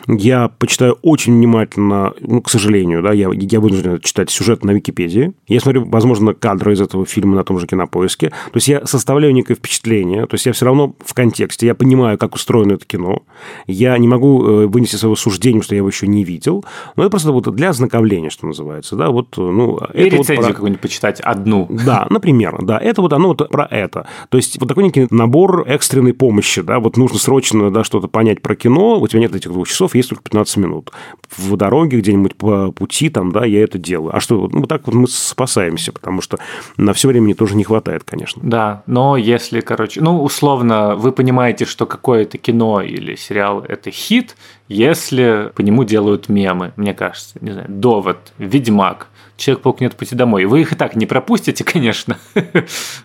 Я почитаю очень внимательно, ну, к сожалению, да, я, я вынужден читать сюжет на Википедии. Я смотрю, возможно, кадры из этого фильма на том же кинопоиске. То есть я составляю некое впечатление, то есть я все равно в контексте, я понимаю, как устроено это кино. Я не могу э, вынести своего суждения, что я его еще не видел. Но это просто вот для ознакомления, что называется. Да, вот, ну, И это рецензию вот про... какую-нибудь почитать, одну. Да, например, да, это вот оно вот про это. То есть вот такой некий набор экстренной помощи, да, вот нужно срочно да, что-то понять про кино, у тебя нет этих двух часов, есть только 15 минут. В дороге где-нибудь по пути там, да, я это делаю. А что, ну, так вот мы спасаемся, потому что на все времени тоже не хватает, конечно. Да, но если, короче, ну, условно, вы понимаете, что какое-то кино или сериал – это хит, если по нему делают мемы, мне кажется, не знаю, «Довод», «Ведьмак», Человек-паук нет пути домой. Вы их и так не пропустите, конечно,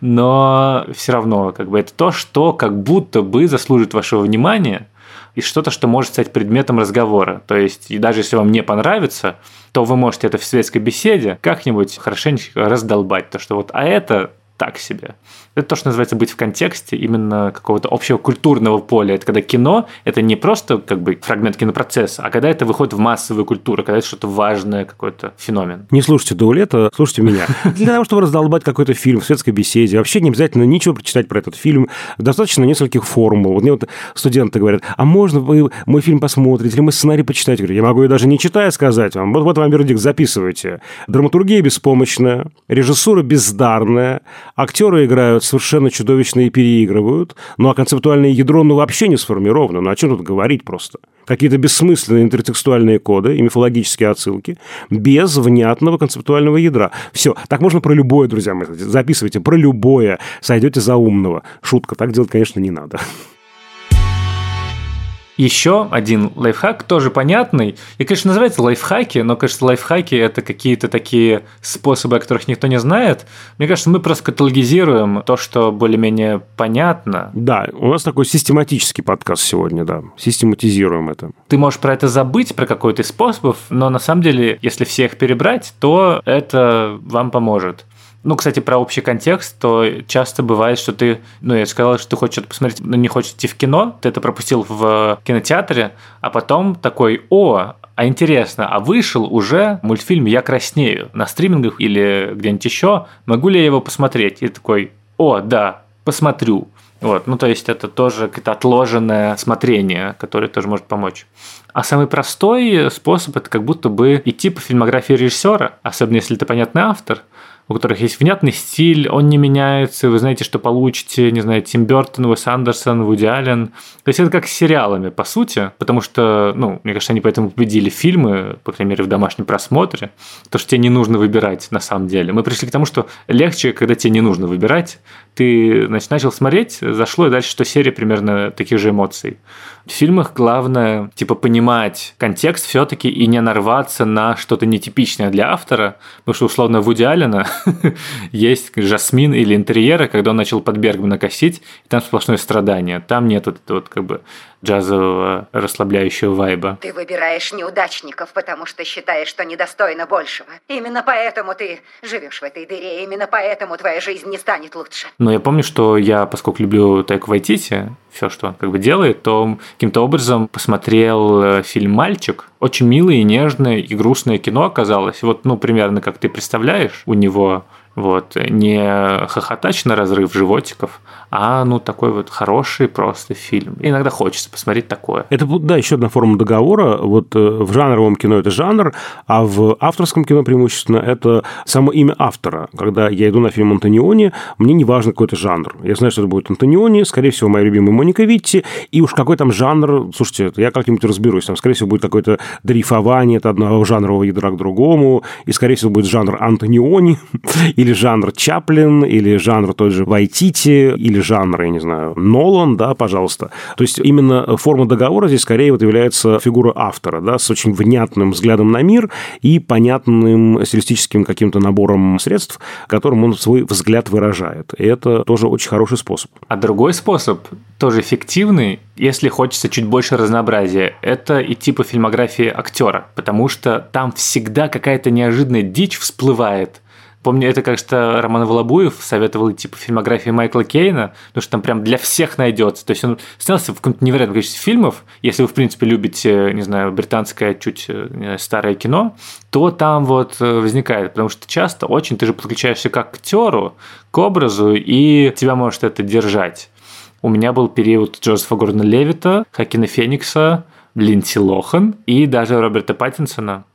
но все равно как бы это то, что как будто бы заслужит вашего внимания и что-то, что может стать предметом разговора. То есть, и даже если вам не понравится, то вы можете это в светской беседе как-нибудь хорошенько раздолбать. То, что вот, а это так себе. Это то, что называется быть в контексте именно какого-то общего культурного поля. Это когда кино – это не просто как бы фрагмент кинопроцесса, а когда это выходит в массовую культуру, когда это что-то важное, какой-то феномен. Не слушайте Даулета, слушайте меня. Для того, чтобы раздолбать какой-то фильм в светской беседе, вообще не обязательно ничего прочитать про этот фильм. Достаточно нескольких формул. Вот мне вот студенты говорят, а можно вы мой фильм посмотрите, или мы сценарий почитать? Я говорю, я могу и даже не читая сказать вам. Вот, вот вам вердикт, записывайте. Драматургия беспомощная, режиссура бездарная, актеры играют совершенно чудовищно и переигрывают, ну а концептуальное ядро ну вообще не сформировано, ну о чем тут говорить просто? Какие-то бессмысленные интертекстуальные коды и мифологические отсылки без внятного концептуального ядра. Все, так можно про любое, друзья мои, записывайте, про любое, сойдете за умного. Шутка, так делать, конечно, не надо. Еще один лайфхак, тоже понятный. И, конечно, называется лайфхаки, но, кажется, лайфхаки – это какие-то такие способы, о которых никто не знает. Мне кажется, мы просто каталогизируем то, что более-менее понятно. Да, у нас такой систематический подкаст сегодня, да. Систематизируем это. Ты можешь про это забыть, про какой-то из способов, но на самом деле, если всех перебрать, то это вам поможет. Ну, кстати, про общий контекст, то часто бывает, что ты, ну, я сказал, что ты хочешь что-то посмотреть, но не хочешь идти в кино, ты это пропустил в кинотеатре, а потом такой, о, а интересно, а вышел уже мультфильм «Я краснею» на стримингах или где-нибудь еще, могу ли я его посмотреть? И такой, о, да, посмотрю. Вот, ну, то есть это тоже какое-то отложенное смотрение, которое тоже может помочь. А самый простой способ – это как будто бы идти по фильмографии режиссера, особенно если ты понятный автор – у которых есть внятный стиль, он не меняется, вы знаете, что получите, не знаю, Тим Бертон, Уэс Андерсон, Вуди Аллен. То есть это как с сериалами, по сути, потому что, ну, мне кажется, они поэтому победили фильмы, по крайней мере, в домашнем просмотре, то, что тебе не нужно выбирать на самом деле. Мы пришли к тому, что легче, когда тебе не нужно выбирать, ты значит, начал смотреть, зашло, и дальше что серия примерно таких же эмоций. В фильмах главное, типа, понимать контекст все-таки и не нарваться на что-то нетипичное для автора, потому что, условно, в Аллена есть Жасмин или интерьеры, когда он начал под Бергмана косить, и там сплошное страдание. Там нет вот этого вот как бы джазового расслабляющего вайба. Ты выбираешь неудачников, потому что считаешь, что недостойно большего. Именно поэтому ты живешь в этой дыре, именно поэтому твоя жизнь не станет лучше. Но я помню, что я, поскольку люблю Тайку Вайтити, все, что он как бы делает, то каким-то образом посмотрел э, фильм «Мальчик». Очень милое и нежное и грустное кино оказалось. Вот, ну, примерно как ты представляешь, у него вот, не хохотач на разрыв животиков, а ну такой вот хороший просто фильм. Иногда хочется посмотреть такое. Это, да, еще одна форма договора. Вот э, в жанровом кино это жанр, а в авторском кино преимущественно это само имя автора. Когда я иду на фильм Антониони, мне не важно какой-то жанр. Я знаю, что это будет Антониони, скорее всего, моя любимая Моника Витти, и уж какой там жанр, слушайте, я как-нибудь разберусь. Там, скорее всего, будет какое-то дрейфование от одного жанрового ядра к другому, и, скорее всего, будет жанр Антониони, или жанр Чаплин, или жанр тот же Вайтити, или жанр, я не знаю, Нолан, да, пожалуйста. То есть именно форма договора здесь скорее вот является фигура автора, да, с очень внятным взглядом на мир и понятным стилистическим каким-то набором средств, которым он свой взгляд выражает. И это тоже очень хороший способ. А другой способ, тоже эффективный, если хочется чуть больше разнообразия, это идти по фильмографии актера, потому что там всегда какая-то неожиданная дичь всплывает. Помню, это, кажется, Роман Волобуев советовал идти по фильмографии Майкла Кейна, потому что там прям для всех найдется. То есть он снялся в каком-то невероятном количестве фильмов. Если вы, в принципе, любите, не знаю, британское чуть знаю, старое кино, то там вот э, возникает, потому что часто очень ты же подключаешься к актеру, к образу, и тебя может это держать. У меня был период Джозефа Гордона Левита, Хакина Феникса, Линдси Лохан и даже Роберта Паттинсона.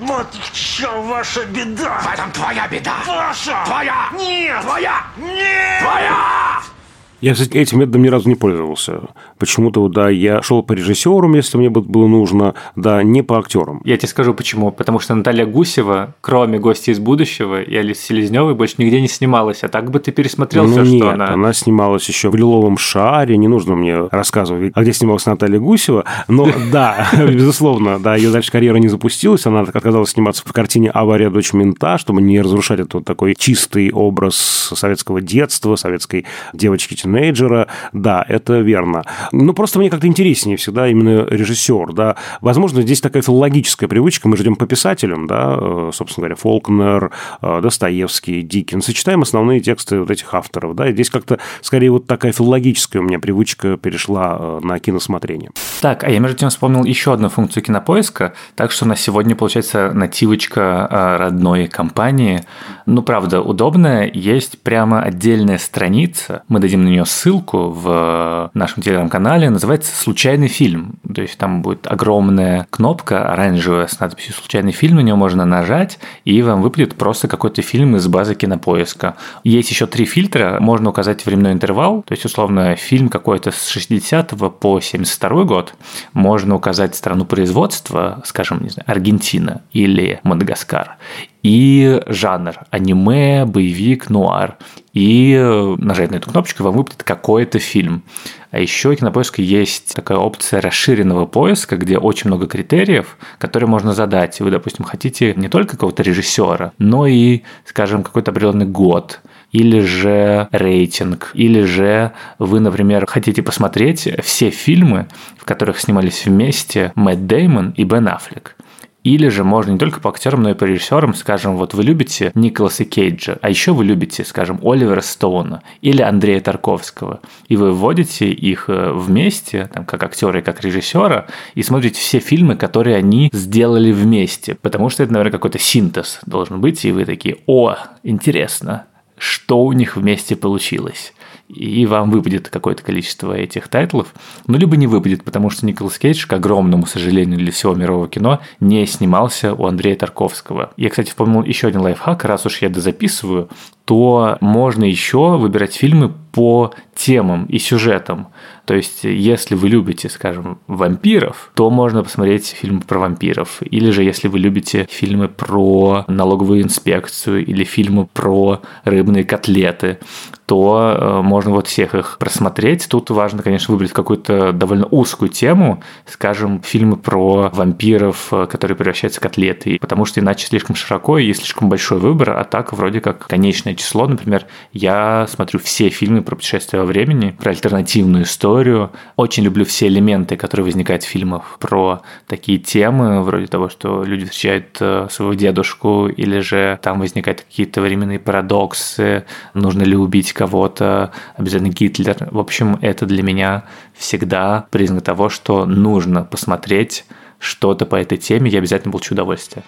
Вот в чем ваша беда! В этом твоя беда! Ваша! Твоя! Нет! Твоя! Нет! Твоя! Я, кстати, этим методом ни разу не пользовался. Почему-то, да, я шел по режиссерам, если мне было нужно, да, не по актерам. Я тебе скажу почему. Потому что Наталья Гусева, кроме «Гости из будущего» и Алисы Селезневой, больше нигде не снималась. А так бы ты пересмотрел ну, все, нет, что она... она снималась еще в «Лиловом шаре», не нужно мне рассказывать, а где снималась Наталья Гусева. Но да, безусловно, да, ее дальше карьера не запустилась, она отказалась сниматься в картине «Авария. Дочь мента», чтобы не разрушать этот такой чистый образ советского детства, советской девочки тинейджера, да, это верно. Ну, просто мне как-то интереснее всегда именно режиссер, да. Возможно, здесь такая филологическая привычка, мы ждем по писателям, да, э, собственно говоря, Фолкнер, э, Достоевский, Диккенс, и читаем основные тексты вот этих авторов, да, и здесь как-то скорее вот такая филологическая у меня привычка перешла э, на киносмотрение. Так, а я между тем вспомнил еще одну функцию кинопоиска, так что на сегодня получается нативочка родной компании. Ну, правда, удобная, есть прямо отдельная страница, мы дадим на нее ссылку в нашем телеграм-канале, называется «Случайный фильм». То есть там будет огромная кнопка оранжевая с надписью «Случайный фильм», на нее можно нажать, и вам выпадет просто какой-то фильм из базы кинопоиска. Есть еще три фильтра, можно указать временной интервал, то есть, условно, фильм какой-то с 60 по 72 год, можно указать страну производства, скажем, не знаю, Аргентина или Мадагаскар, и жанр – аниме, боевик, нуар. И нажать на эту кнопочку, вам выпадет какой-то фильм. А еще у Кинопоиска есть такая опция расширенного поиска, где очень много критериев, которые можно задать. Вы, допустим, хотите не только какого-то режиссера, но и, скажем, какой-то определенный год или же рейтинг, или же вы, например, хотите посмотреть все фильмы, в которых снимались вместе Мэтт Деймон и Бен Аффлек Или же можно не только по актерам, но и по режиссерам, скажем, вот вы любите Николаса Кейджа, а еще вы любите, скажем, Оливера Стоуна или Андрея Тарковского, и вы вводите их э, вместе, там, как актера и как режиссера, и смотрите все фильмы, которые они сделали вместе, потому что это, наверное, какой-то синтез должен быть, и вы такие, о, интересно, что у них вместе получилось и вам выпадет какое-то количество этих тайтлов, ну, либо не выпадет, потому что Николас Кейдж, к огромному сожалению для всего мирового кино, не снимался у Андрея Тарковского. Я, кстати, вспомнил еще один лайфхак, раз уж я дозаписываю, то можно еще выбирать фильмы по темам и сюжетам. То есть, если вы любите, скажем, вампиров, то можно посмотреть фильм про вампиров. Или же, если вы любите фильмы про налоговую инспекцию или фильмы про рыбные котлеты, то э, можно вот всех их просмотреть. Тут важно, конечно, выбрать какую-то довольно узкую тему, скажем, фильмы про вампиров, э, которые превращаются в котлеты, потому что иначе слишком широко и слишком большой выбор, а так вроде как конечное число, например, я смотрю все фильмы про путешествие во времени, про альтернативную историю. Очень люблю все элементы, которые возникают в фильмах про такие темы, вроде того, что люди встречают э, своего дедушку, или же там возникают какие-то временные парадоксы, нужно ли убить кого-то, обязательно Гитлер. В общем, это для меня всегда признак того, что нужно посмотреть что-то по этой теме, я обязательно получу удовольствие.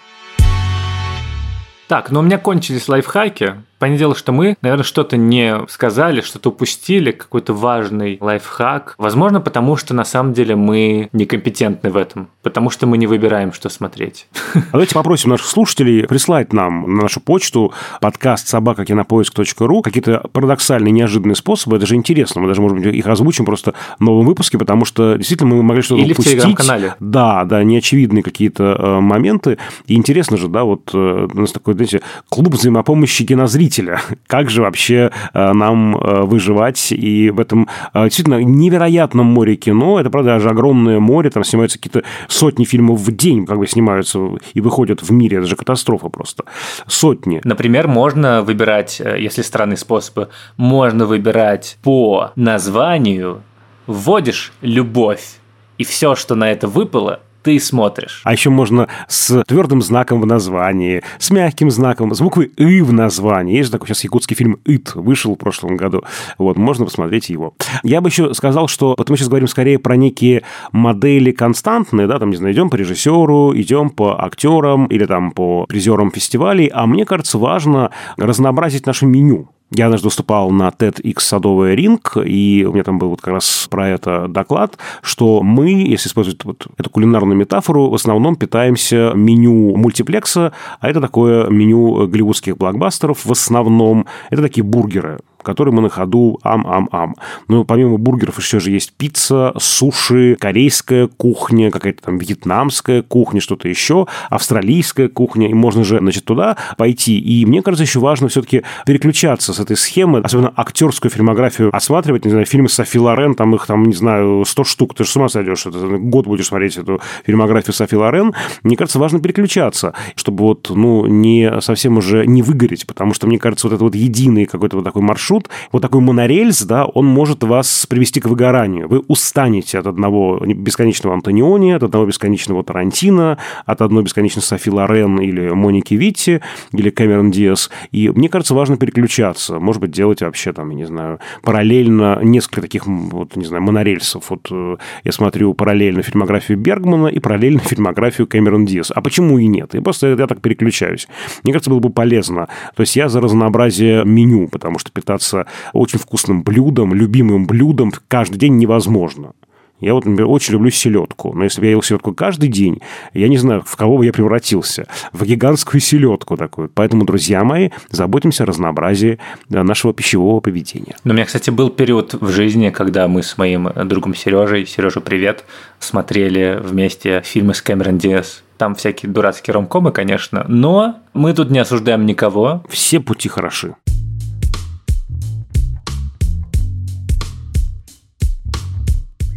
Так, ну у меня кончились лайфхаки. Понятное дело, что мы, наверное, что-то не сказали, что-то упустили, какой-то важный лайфхак. Возможно, потому что на самом деле мы некомпетентны в этом, потому что мы не выбираем, что смотреть. А давайте попросим наших слушателей прислать нам на нашу почту подкаст собакакинопоиск.ру какие-то парадоксальные, неожиданные способы. Это же интересно. Мы даже, может быть, их озвучим просто в новом выпуске, потому что действительно мы могли что-то Или упустить. в телеграм-канале. Да, да, неочевидные какие-то э, моменты. И интересно же, да, вот э, у нас такой, знаете, клуб взаимопомощи кинозрителей зрителя. Как же вообще э, нам э, выживать? И в этом э, действительно невероятном море кино, это, правда, даже огромное море, там снимаются какие-то сотни фильмов в день, как бы снимаются и выходят в мире. Это же катастрофа просто. Сотни. Например, можно выбирать, если странные способы, можно выбирать по названию, вводишь «любовь», и все, что на это выпало, ты смотришь. А еще можно с твердым знаком в названии, с мягким знаком, с буквой «и» в названии. Есть же такой сейчас якутский фильм «Ит», вышел в прошлом году. Вот, можно посмотреть его. Я бы еще сказал, что вот мы сейчас говорим скорее про некие модели константные, да, там, не знаю, идем по режиссеру, идем по актерам или там по призерам фестивалей, а мне кажется, важно разнообразить наше меню. Я однажды выступал на TEDx Садовый ринг, и у меня там был вот как раз про это доклад, что мы, если использовать вот эту кулинарную метафору, в основном питаемся меню мультиплекса, а это такое меню голливудских блокбастеров в основном. Это такие бургеры который мы на ходу ам-ам-ам. Но помимо бургеров еще же есть пицца, суши, корейская кухня, какая-то там вьетнамская кухня, что-то еще, австралийская кухня, и можно же, значит, туда пойти. И мне кажется, еще важно все-таки переключаться с этой схемы, особенно актерскую фильмографию осматривать, не знаю, фильмы Софи Лорен, там их, там, не знаю, 100 штук, ты же с ума сойдешь, это, год будешь смотреть эту фильмографию Софи Лорен. Мне кажется, важно переключаться, чтобы вот, ну, не совсем уже не выгореть, потому что, мне кажется, вот это вот единый какой-то вот такой маршрут, маршрут, вот такой монорельс, да, он может вас привести к выгоранию. Вы устанете от одного бесконечного Антониони, от одного бесконечного Тарантино, от одной бесконечной Софи Лорен или Моники Витти, или Кэмерон Диас. И мне кажется, важно переключаться. Может быть, делать вообще там, я не знаю, параллельно несколько таких, вот, не знаю, монорельсов. Вот э, я смотрю параллельно фильмографию Бергмана и параллельно фильмографию Кэмерон Диас. А почему и нет? И просто я так переключаюсь. Мне кажется, было бы полезно. То есть я за разнообразие меню, потому что питаться питаться очень вкусным блюдом, любимым блюдом каждый день невозможно. Я вот, например, очень люблю селедку. Но если бы я ел селедку каждый день, я не знаю, в кого бы я превратился. В гигантскую селедку такую. Поэтому, друзья мои, заботимся о разнообразии нашего пищевого поведения. Но у меня, кстати, был период в жизни, когда мы с моим другом Сережей, Сережа, привет, смотрели вместе фильмы с Кэмерон Диас. Там всякие дурацкие ромкомы, конечно, но мы тут не осуждаем никого. Все пути хороши.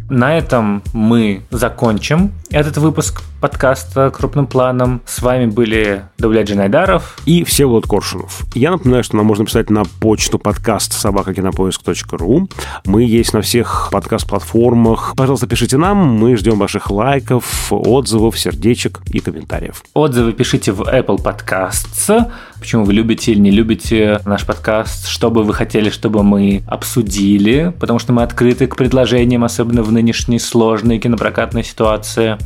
На этом мы закончим этот выпуск. подкаста «Крупным планом». С вами были Давлет Джинайдаров и Всеволод Коршунов. Я напоминаю, что нам можно писать на почту подкаст собакакинопоиск.ру. Мы есть на всех подкаст-платформах. Пожалуйста, пишите нам, мы ждем ваших лайков, отзывов, сердечек и комментариев. Отзывы пишите в Apple Podcasts. Почему вы любите или не любите наш подкаст, что бы вы хотели, чтобы мы обсудили, потому что мы открыты к предложениям, особенно в нынешней сложной кинопрокатной ситуации.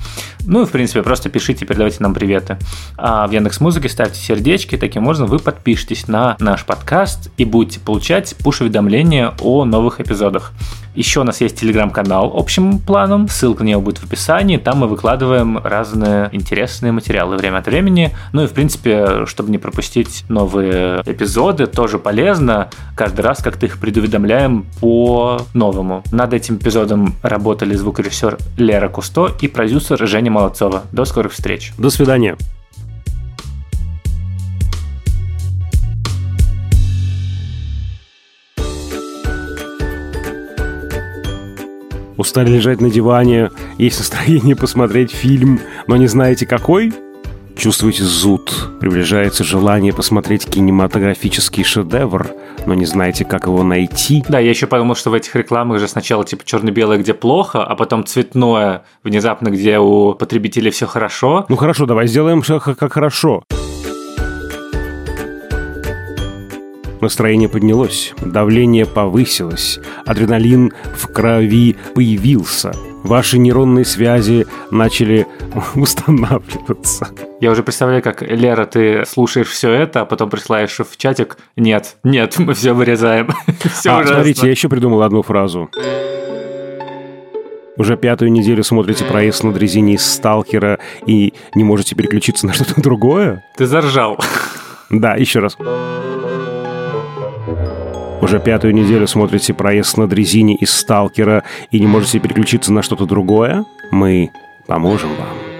Ну и, в принципе, просто пишите, передавайте нам приветы. А в Яндекс Музыке ставьте сердечки, таким образом вы подпишитесь на наш подкаст и будете получать пуш-уведомления о новых эпизодах. Еще у нас есть телеграм-канал общим планом, ссылка на него будет в описании, там мы выкладываем разные интересные материалы время от времени. Ну и, в принципе, чтобы не пропустить новые эпизоды, тоже полезно. Каждый раз как-то их предуведомляем по-новому. Над этим эпизодом работали звукорежиссер Лера Кусто и продюсер Женя Молодцова. До скорых встреч. До свидания. Устали лежать на диване, есть настроение посмотреть фильм, но не знаете какой? Чувствуете зуд, приближается желание посмотреть кинематографический шедевр, но не знаете, как его найти. Да, я еще подумал, что в этих рекламах же сначала типа черно-белое, где плохо, а потом цветное, внезапно, где у потребителей все хорошо. Ну хорошо, давай сделаем как хорошо. Настроение поднялось, давление повысилось, адреналин в крови появился. Ваши нейронные связи начали устанавливаться. Я уже представляю, как, Лера, ты слушаешь все это, а потом присылаешь в чатик. Нет, нет, мы все вырезаем. все а, смотрите, я еще придумал одну фразу. Уже пятую неделю смотрите проезд на дрезине из «Сталкера» и не можете переключиться на что-то другое? Ты заржал. Да, еще раз. Уже пятую неделю смотрите проезд на дрезине из «Сталкера» и не можете переключиться на что-то другое? Мы поможем вам.